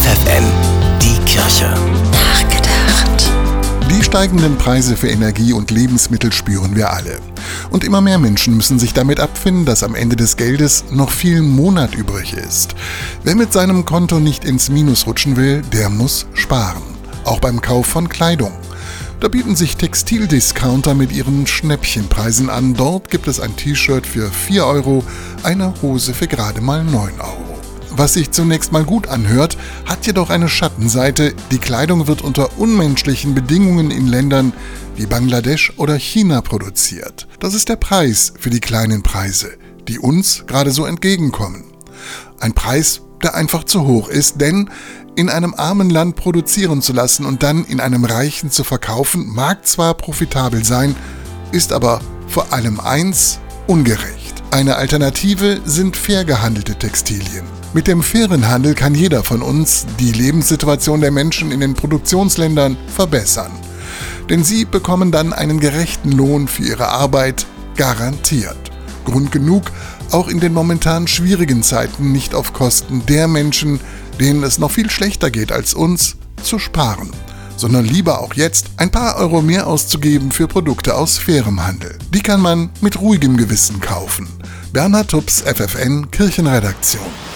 FFN, die Kirche. Nachgedacht. Die steigenden Preise für Energie und Lebensmittel spüren wir alle. Und immer mehr Menschen müssen sich damit abfinden, dass am Ende des Geldes noch viel Monat übrig ist. Wer mit seinem Konto nicht ins Minus rutschen will, der muss sparen. Auch beim Kauf von Kleidung. Da bieten sich Textildiscounter mit ihren Schnäppchenpreisen an. Dort gibt es ein T-Shirt für 4 Euro, eine Hose für gerade mal 9 Euro. Was sich zunächst mal gut anhört, hat jedoch eine Schattenseite. Die Kleidung wird unter unmenschlichen Bedingungen in Ländern wie Bangladesch oder China produziert. Das ist der Preis für die kleinen Preise, die uns gerade so entgegenkommen. Ein Preis, der einfach zu hoch ist, denn in einem armen Land produzieren zu lassen und dann in einem reichen zu verkaufen, mag zwar profitabel sein, ist aber vor allem eins ungerecht. Eine Alternative sind fair gehandelte Textilien. Mit dem fairen Handel kann jeder von uns die Lebenssituation der Menschen in den Produktionsländern verbessern. Denn sie bekommen dann einen gerechten Lohn für ihre Arbeit garantiert. Grund genug, auch in den momentan schwierigen Zeiten nicht auf Kosten der Menschen, denen es noch viel schlechter geht als uns, zu sparen, sondern lieber auch jetzt ein paar Euro mehr auszugeben für Produkte aus fairem Handel. Die kann man mit ruhigem Gewissen kaufen. Bernhard Tubbs, FFN Kirchenredaktion.